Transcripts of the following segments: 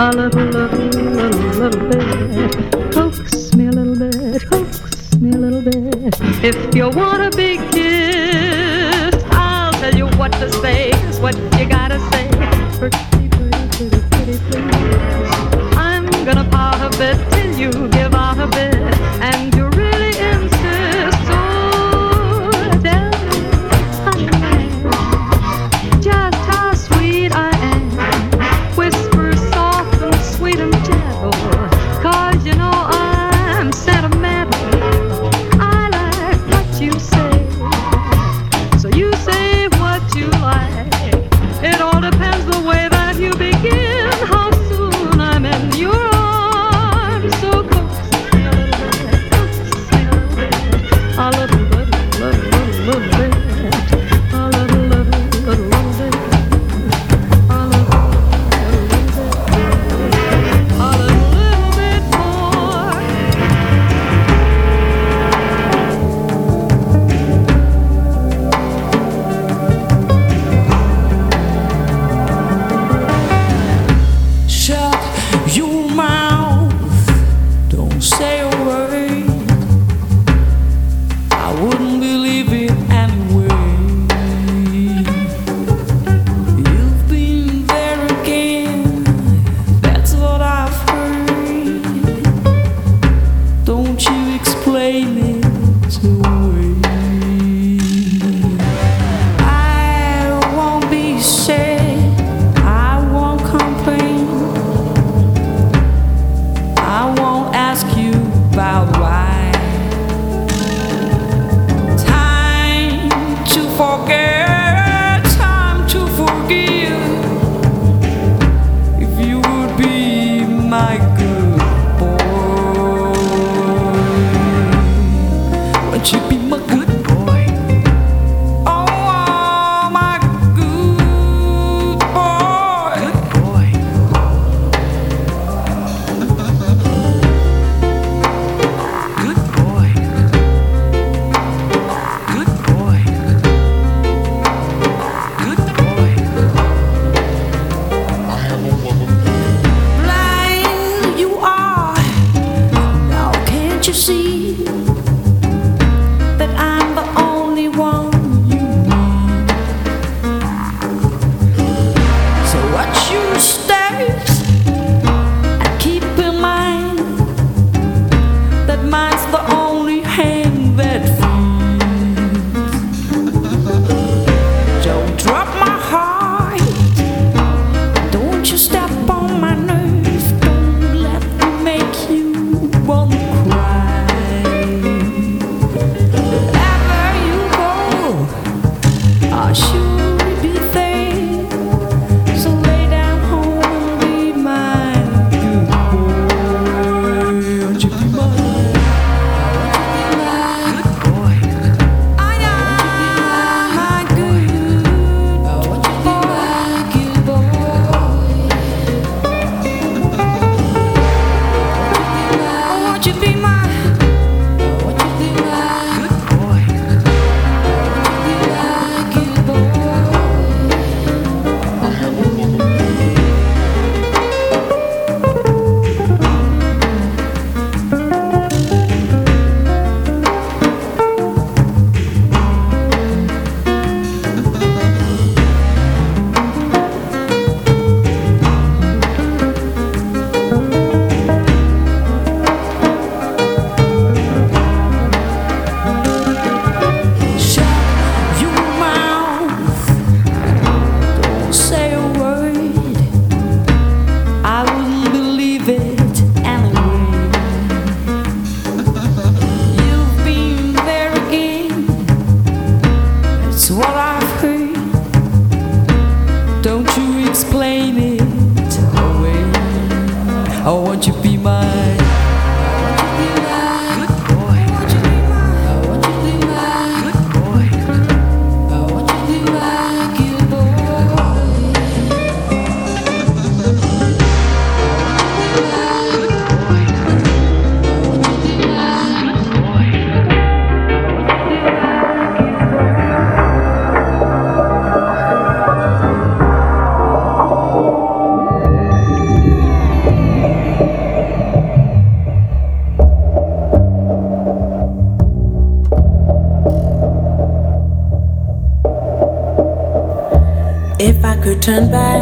A little, little, little, little bit. Coax me a little bit. Coax me a little bit. If you want a big kiss, I'll tell you what to say. It's what turn back.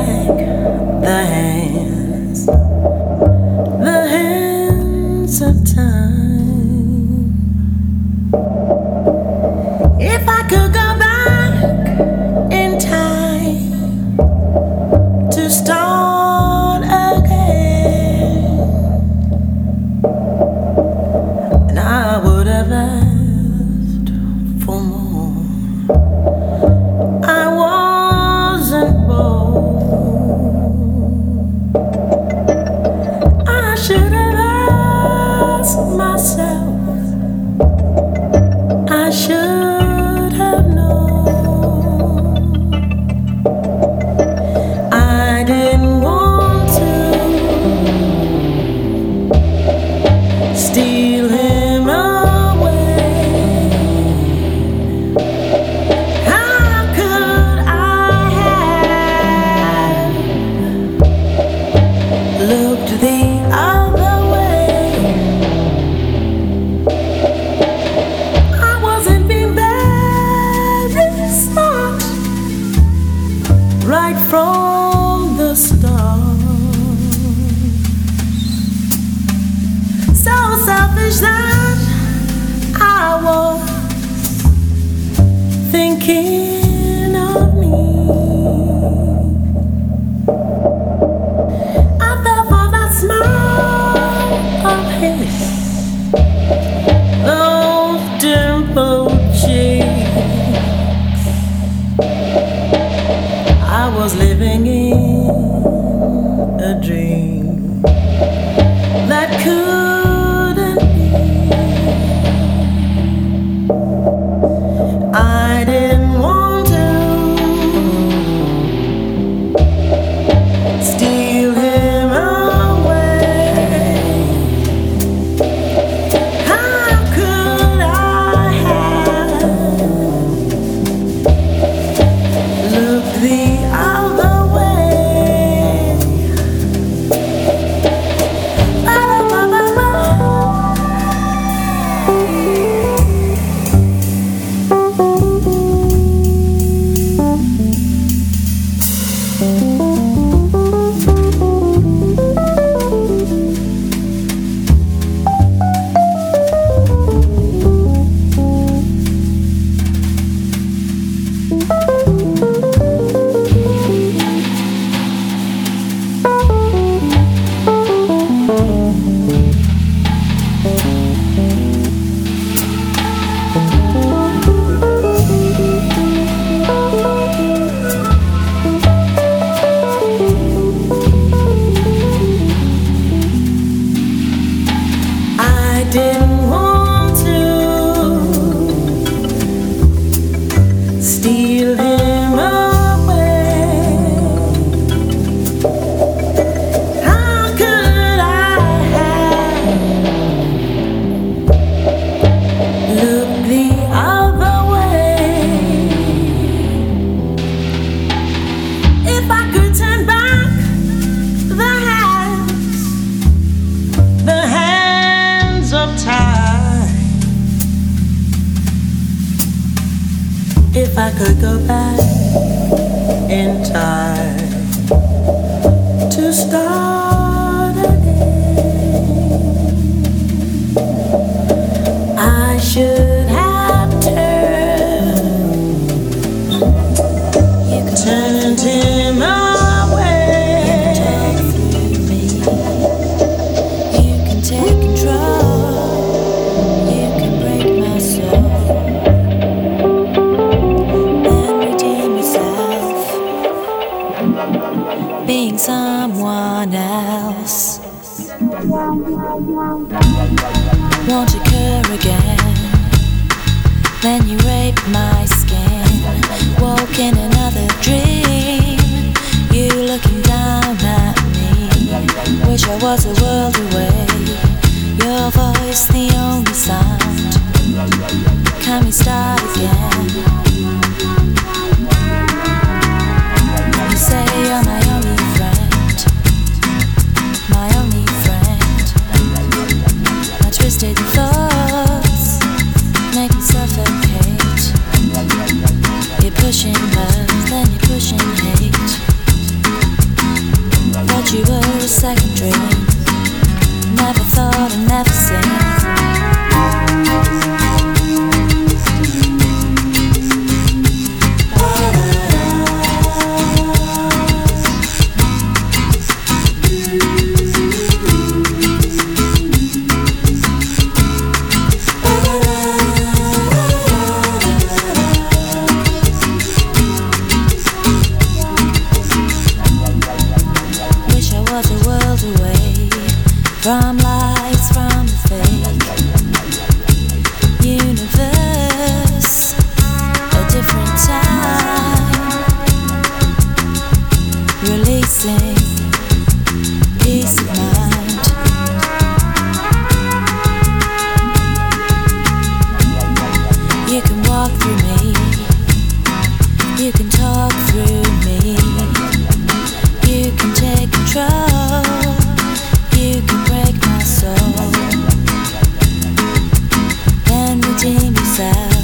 being someone else. Won't occur again? Then you rape my skin. Woke in another dream. You looking down at me. Wish I was a world away. Your voice the only sound. Can we start again? pushing love, then you're pushing hate. Thought you were a second dream. Never thought I'd never seen. Redeem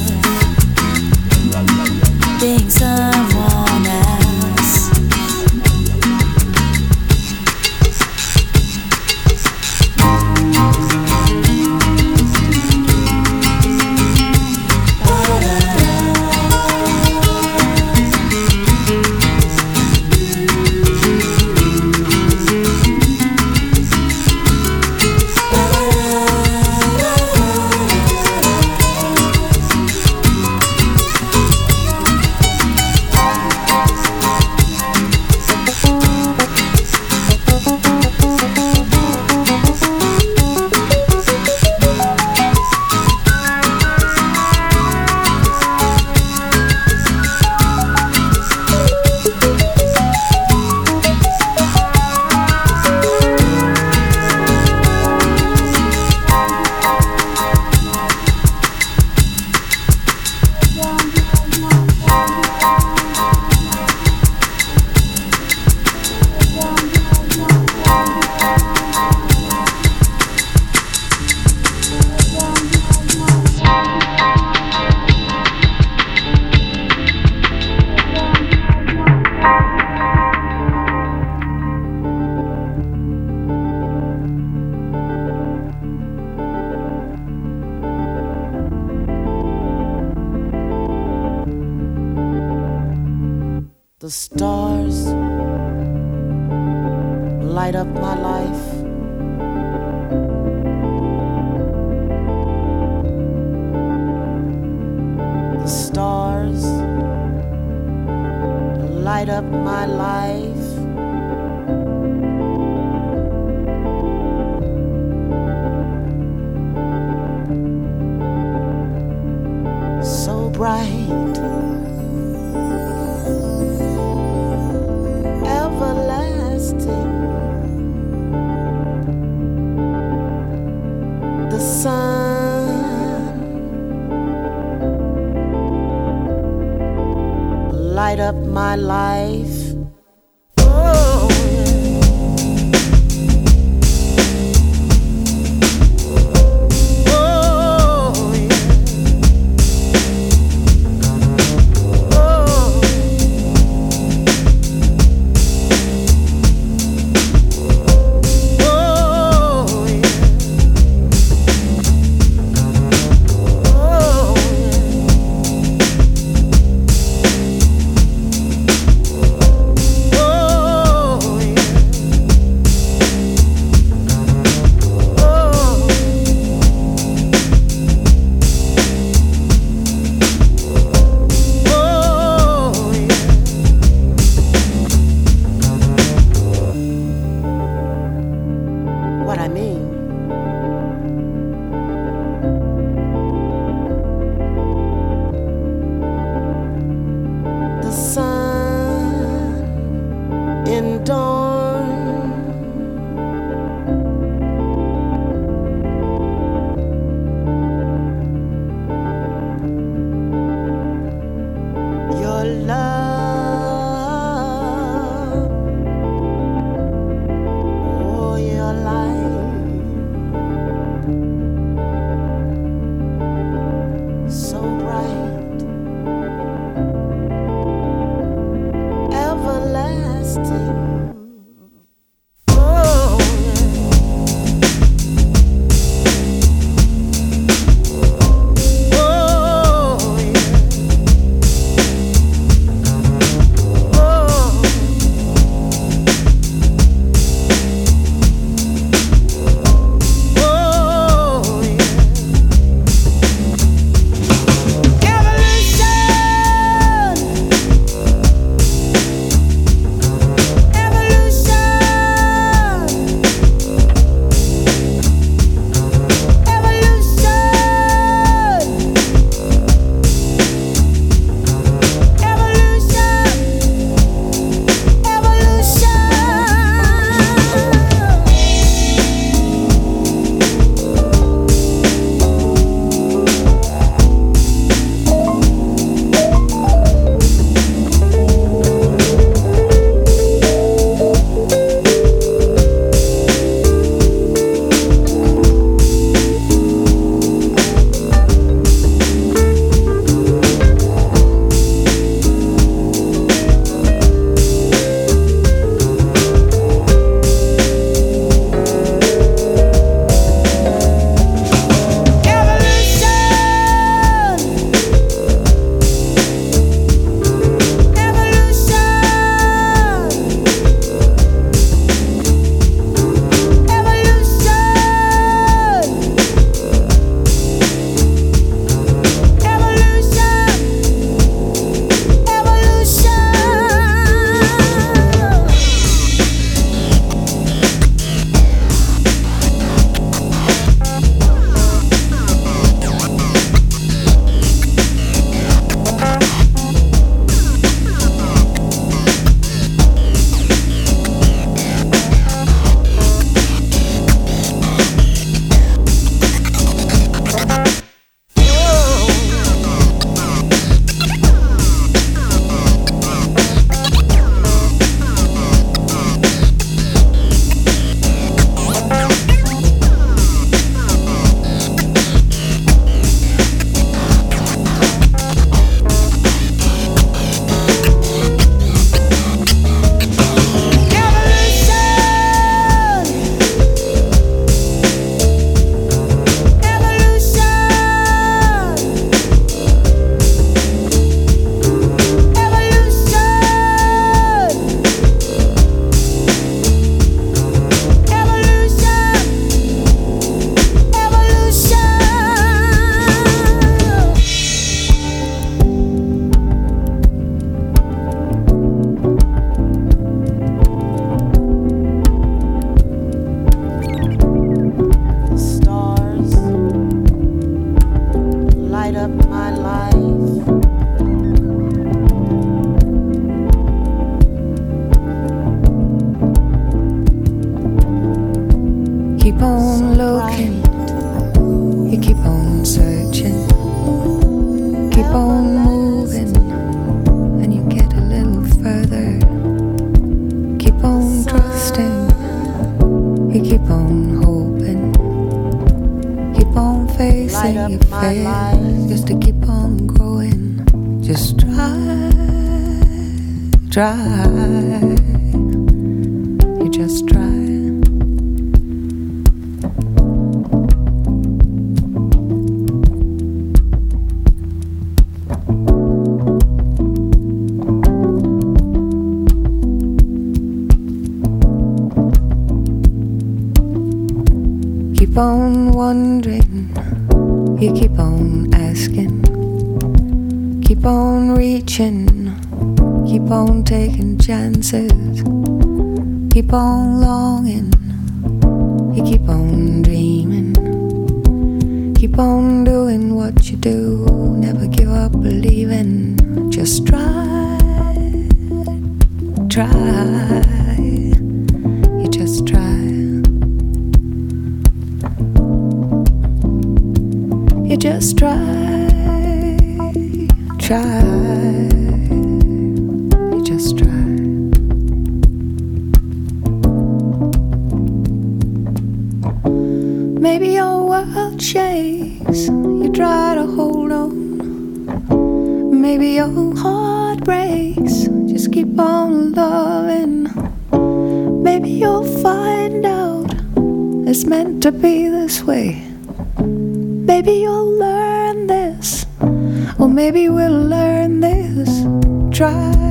my life. On wondering, you keep on asking, keep on reaching, keep on taking chances, keep on longing, you keep on dreaming, keep on doing what you do, never give up believing, just try, try, just try, try. You just try. Maybe your world shakes. You try to hold on. Maybe your heart breaks. Just keep on loving. Maybe you'll find out it's meant to be this way. Maybe you'll maybe we'll learn this. Try,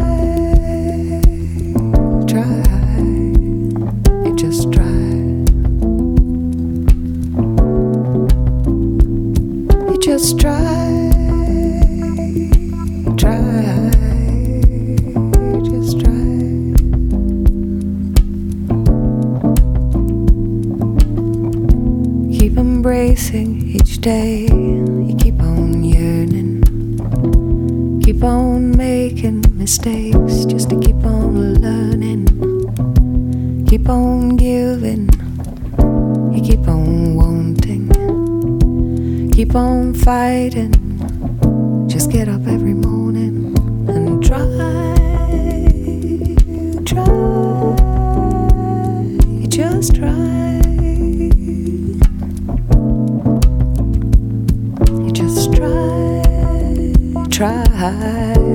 on giving. You keep on wanting. Keep on fighting. Just get up every morning and try. Try. Just try. You just try, try.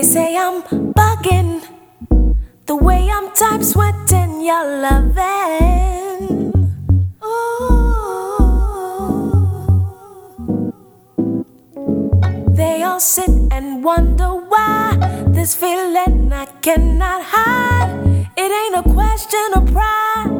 They say I'm bugging. The way I'm time sweating your loving. Ooh. They all sit and wonder why this feeling I cannot hide. It ain't a question of pride.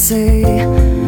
say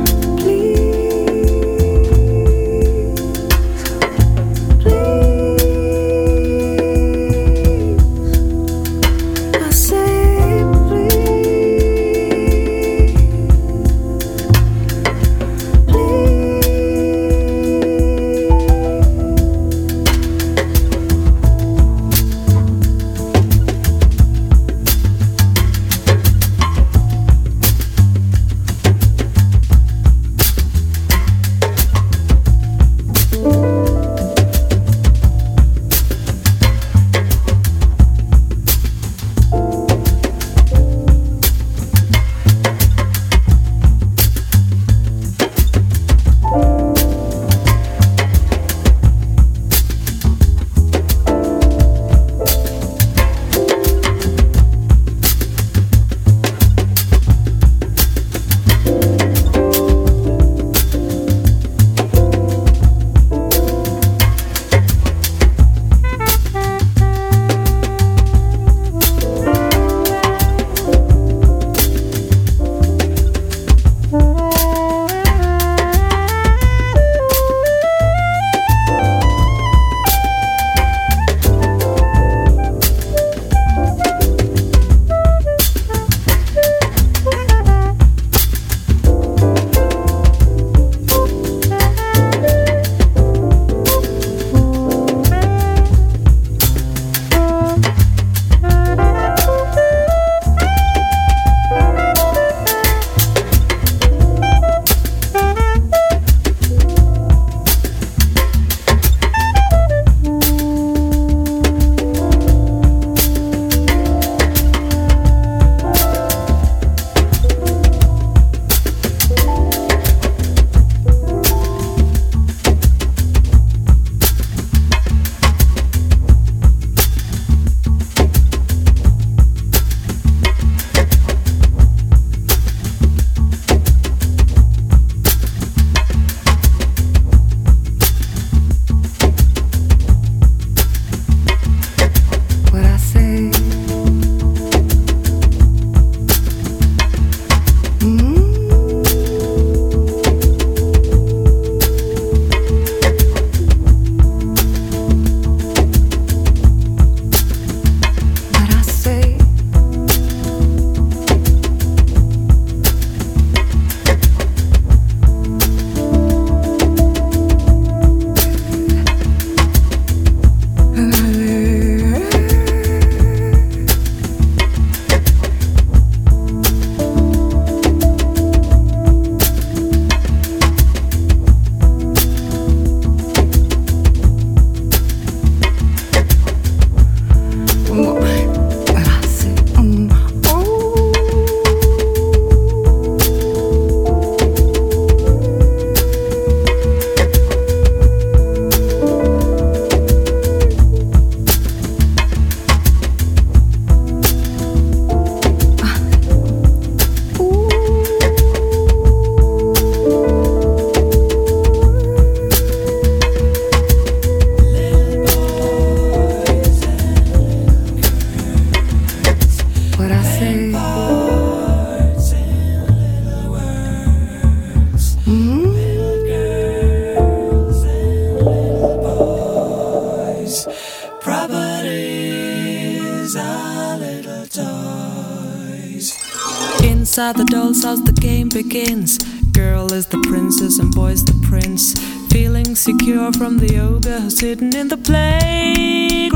Inside the doll's house, the game begins. Girl is the princess and boy's the prince. Feeling secure from the ogre who's hidden in the playground.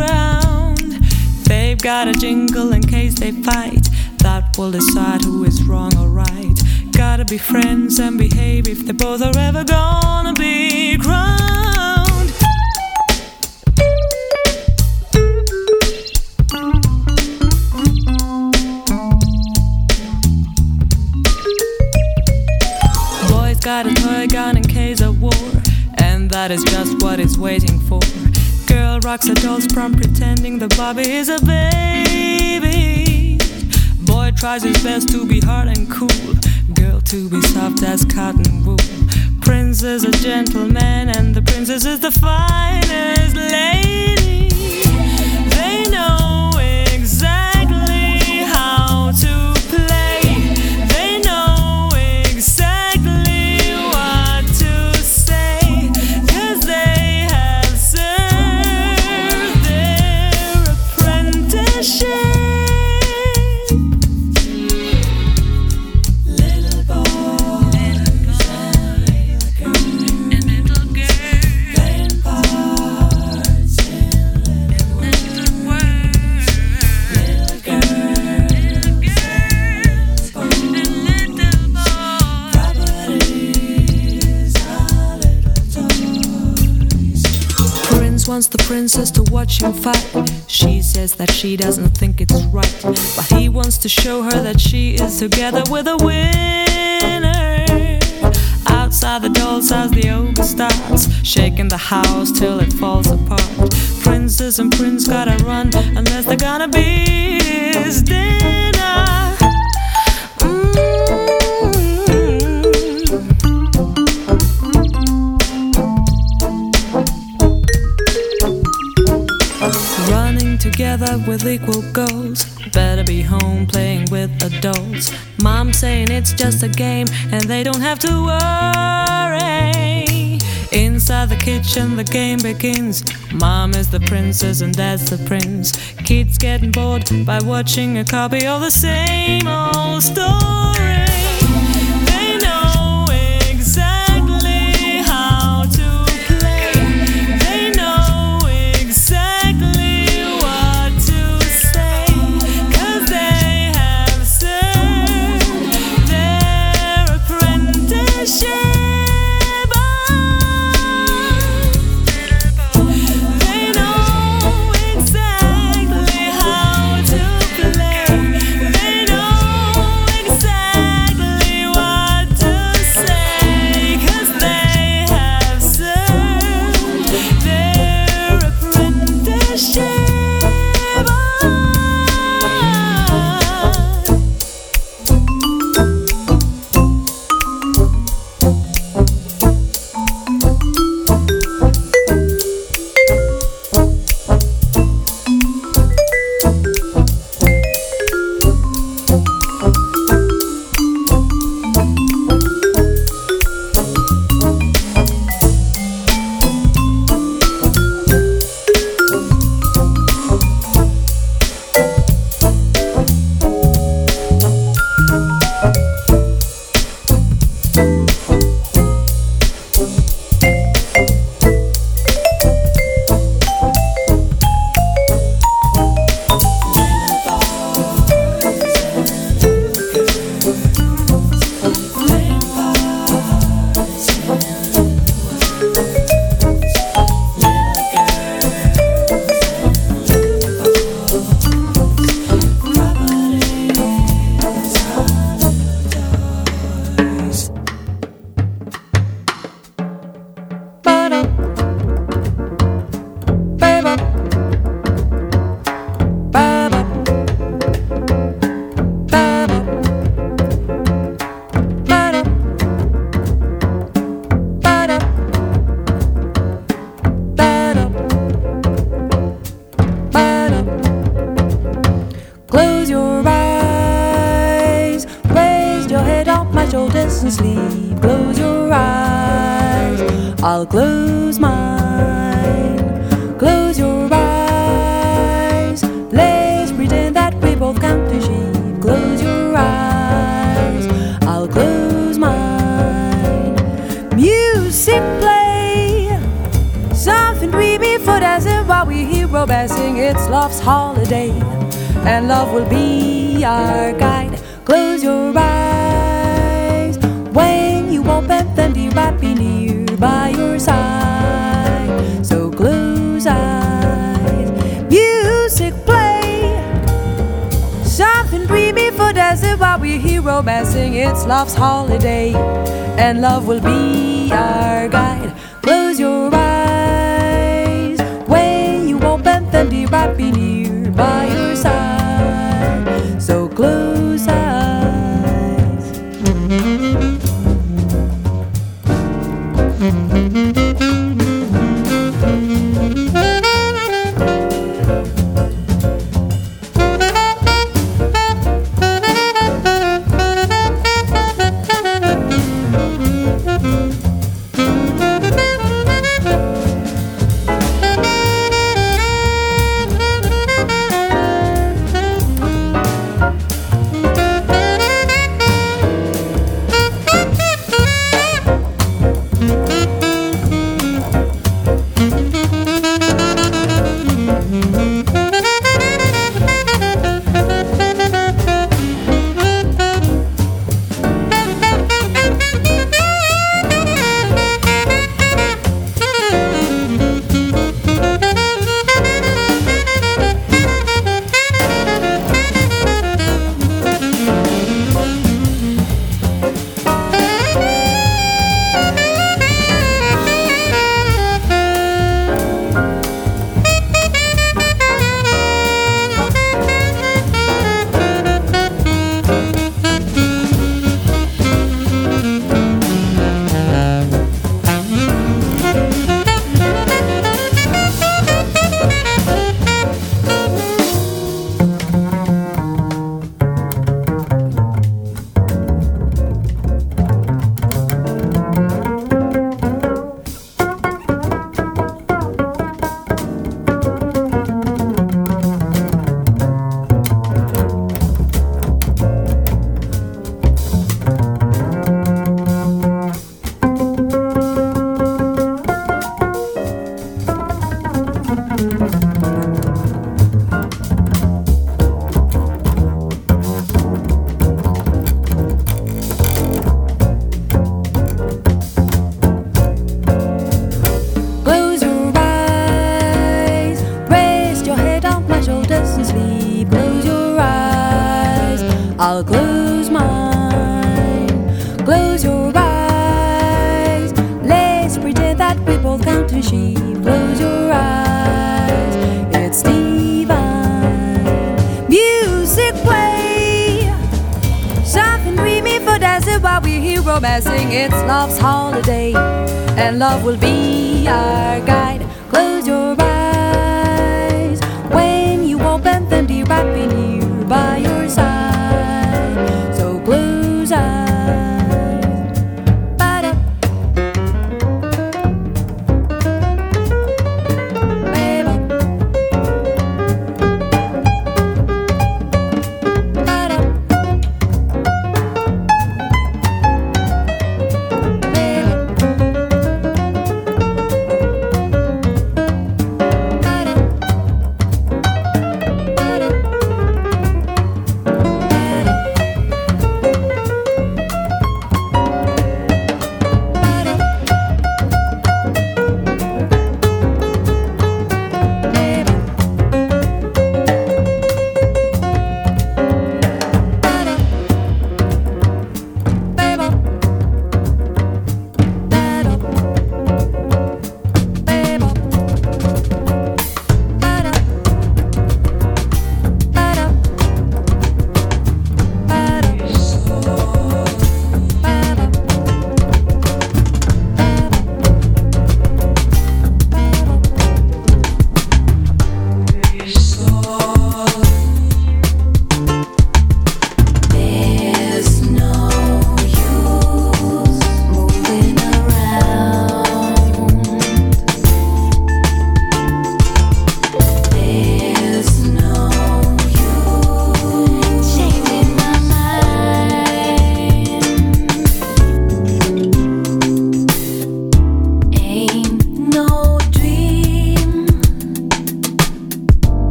They've got a jingle in case they fight. That will decide who is wrong or right. Gotta be friends and behave if they both are ever gonna be crowned. Waiting for. Girl rocks a doll's prom pretending the Bobby is a baby. Boy tries his best to be hard and cool, girl to be soft as cotton wool. Prince is a gentleman, and the princess is the finest lady. They know princess to watch him fight. She says that she doesn't think it's right, but he wants to show her that she is together with a winner. Outside the doll's house, the ogre starts shaking the house till it falls apart. Princess and prince gotta run unless they're gonna be his dinner. With equal goals. Better be home playing with adults. Mom saying it's just a game and they don't have to worry. Inside the kitchen, the game begins. Mom is the princess and dad's the prince. Kids getting bored by watching a copy of the same old story.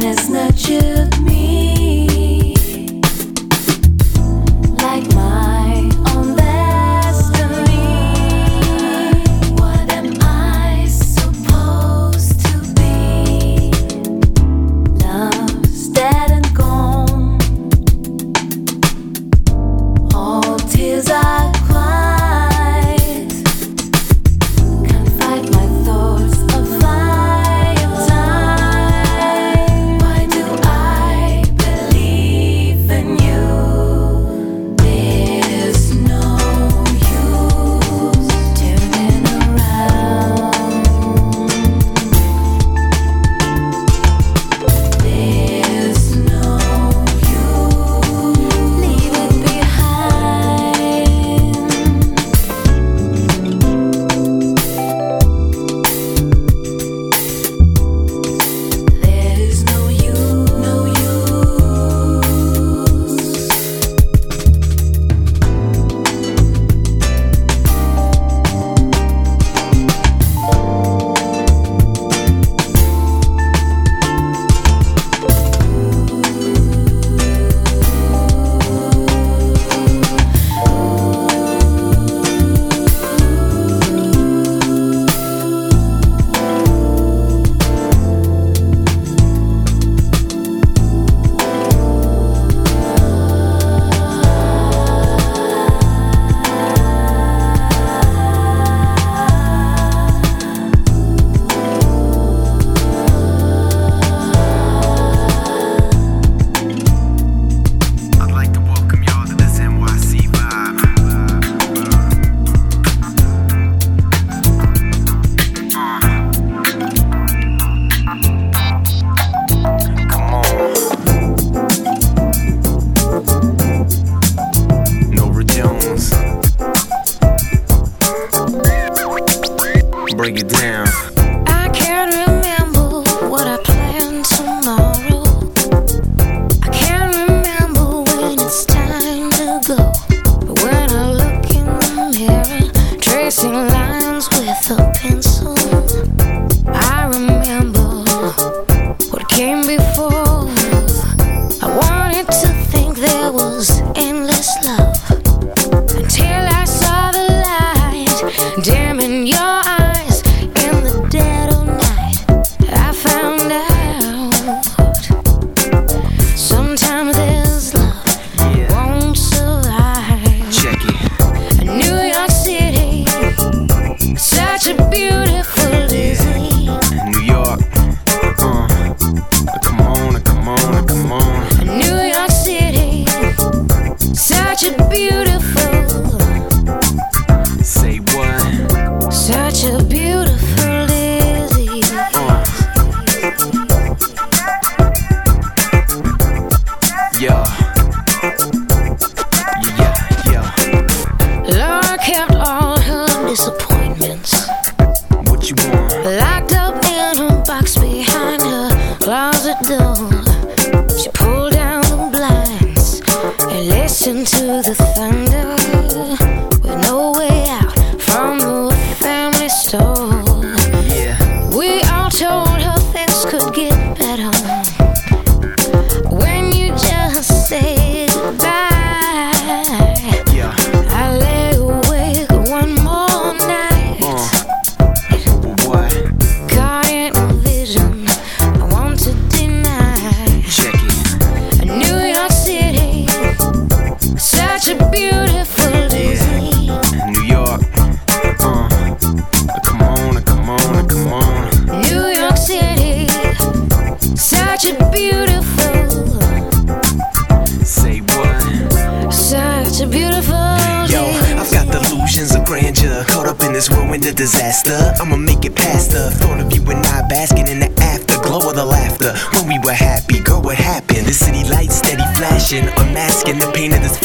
Disaster. I'ma make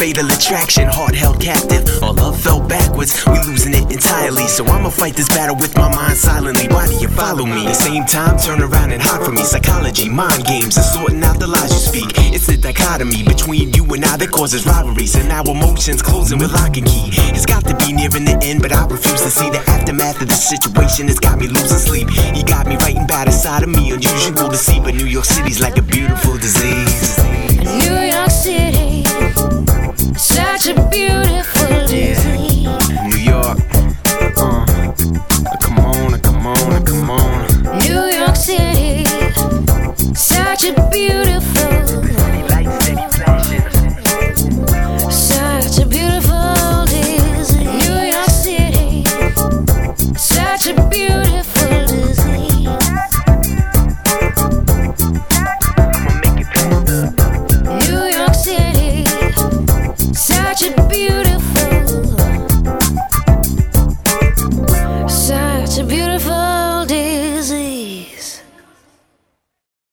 fatal attraction. Heart held captive, all love fell backwards. We losing it entirely, so I'ma fight this battle with my mind silently. Why do you follow me? The same time, turn around and hide from me. Psychology, mind games, and sorting out the lies you speak. It's the dichotomy between you and I that causes rivalries, and our emotions closing with lock and key. It's got to be nearing the end, but I refuse to see the aftermath of the situation. It's got me losing sleep. You got me writing bad inside of me, unusual to see, but New York City's like a beautiful disease. New York City, such a beautiful disease. New York, uh, come on, come on, come on. New York City, such a beautiful,